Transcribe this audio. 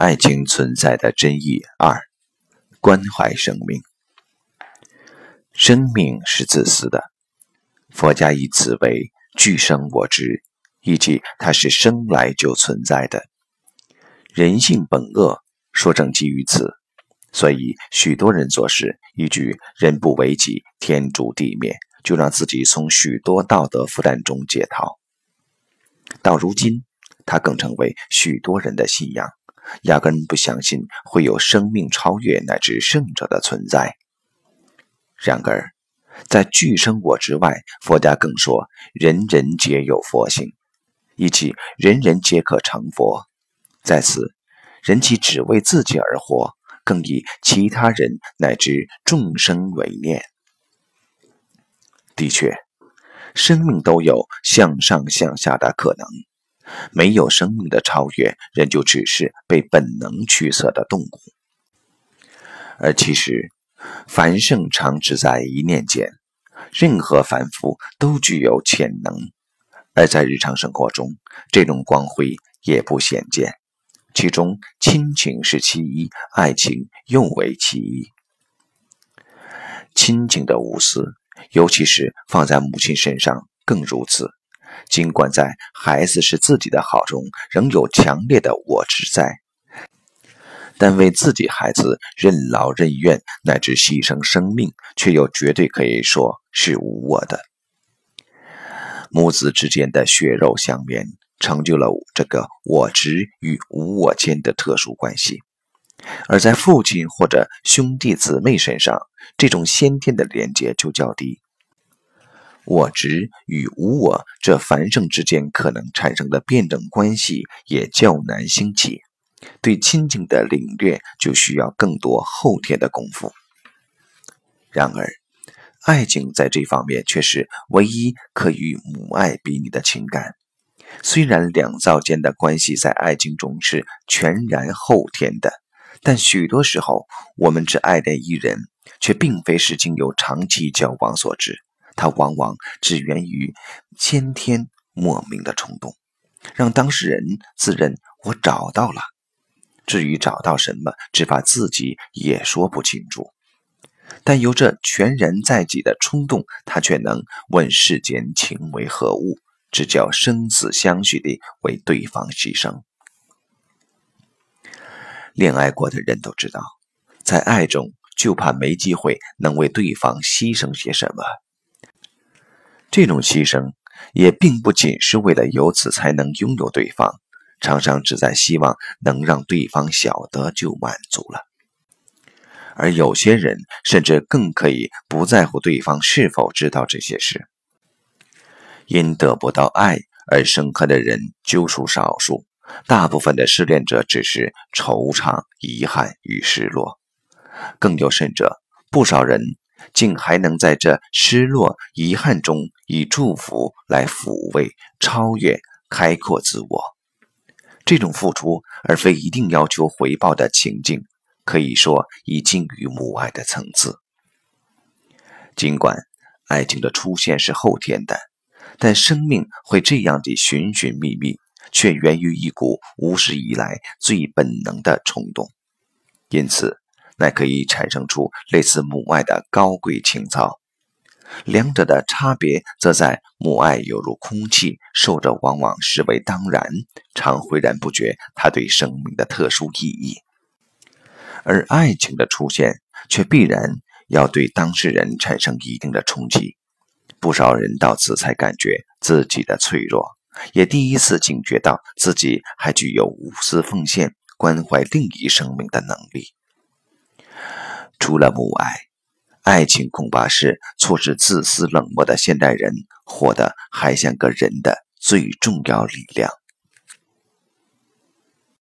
爱情存在的真意二：关怀生命。生命是自私的，佛家以此为具生我执，以及它是生来就存在的。人性本恶，说正基于此，所以许多人做事依据“人不为己，天诛地灭”，就让自己从许多道德负担中解逃。到如今，它更成为许多人的信仰。压根不相信会有生命超越乃至圣者的存在。然而，在具生我之外，佛家更说人人皆有佛性，以及人人皆可成佛。在此，人既只为自己而活，更以其他人乃至众生为念。的确，生命都有向上向下的可能。没有生命的超越，人就只是被本能驱策的动物。而其实，繁盛常只在一念间，任何凡夫都具有潜能。而在日常生活中，这种光辉也不鲜见。其中，亲情是其一，爱情又为其一。亲情的无私，尤其是放在母亲身上，更如此。尽管在孩子是自己的好中，仍有强烈的我执在，但为自己孩子任劳任怨乃至牺牲生命，却又绝对可以说是无我的。母子之间的血肉相连，成就了这个我执与无我间的特殊关系；而在父亲或者兄弟姊妹身上，这种先天的连接就较低。我执与无我这繁盛之间可能产生的辩证关系也较难兴起，对亲情的领略就需要更多后天的功夫。然而，爱情在这方面却是唯一可与母爱比拟的情感。虽然两造间的关系在爱情中是全然后天的，但许多时候我们只爱恋一人，却并非是经由长期交往所致。它往往只源于先天莫名的冲动，让当事人自认我找到了。至于找到什么，只怕自己也说不清楚。但由这全然在己的冲动，他却能问世间情为何物，只叫生死相许地为对方牺牲。恋爱过的人都知道，在爱中就怕没机会能为对方牺牲些什么。这种牺牲也并不仅是为了由此才能拥有对方，常常只在希望能让对方晓得就满足了。而有些人甚至更可以不在乎对方是否知道这些事。因得不到爱而生恨的人就属少数，大部分的失恋者只是惆怅、遗憾与失落。更有甚者，不少人。竟还能在这失落、遗憾中，以祝福来抚慰、超越、开阔自我。这种付出，而非一定要求回报的情境，可以说已近于母爱的层次。尽管爱情的出现是后天的，但生命会这样的寻寻觅觅，却源于一股无始以来最本能的冲动。因此。乃可以产生出类似母爱的高贵情操，两者的差别则在母爱犹如空气，受者往往视为当然，常浑然不觉它对生命的特殊意义；而爱情的出现却必然要对当事人产生一定的冲击。不少人到此才感觉自己的脆弱，也第一次警觉到自己还具有无私奉献、关怀另一生命的能力。除了母爱，爱情恐怕是促使自私冷漠的现代人活得还像个人的最重要力量。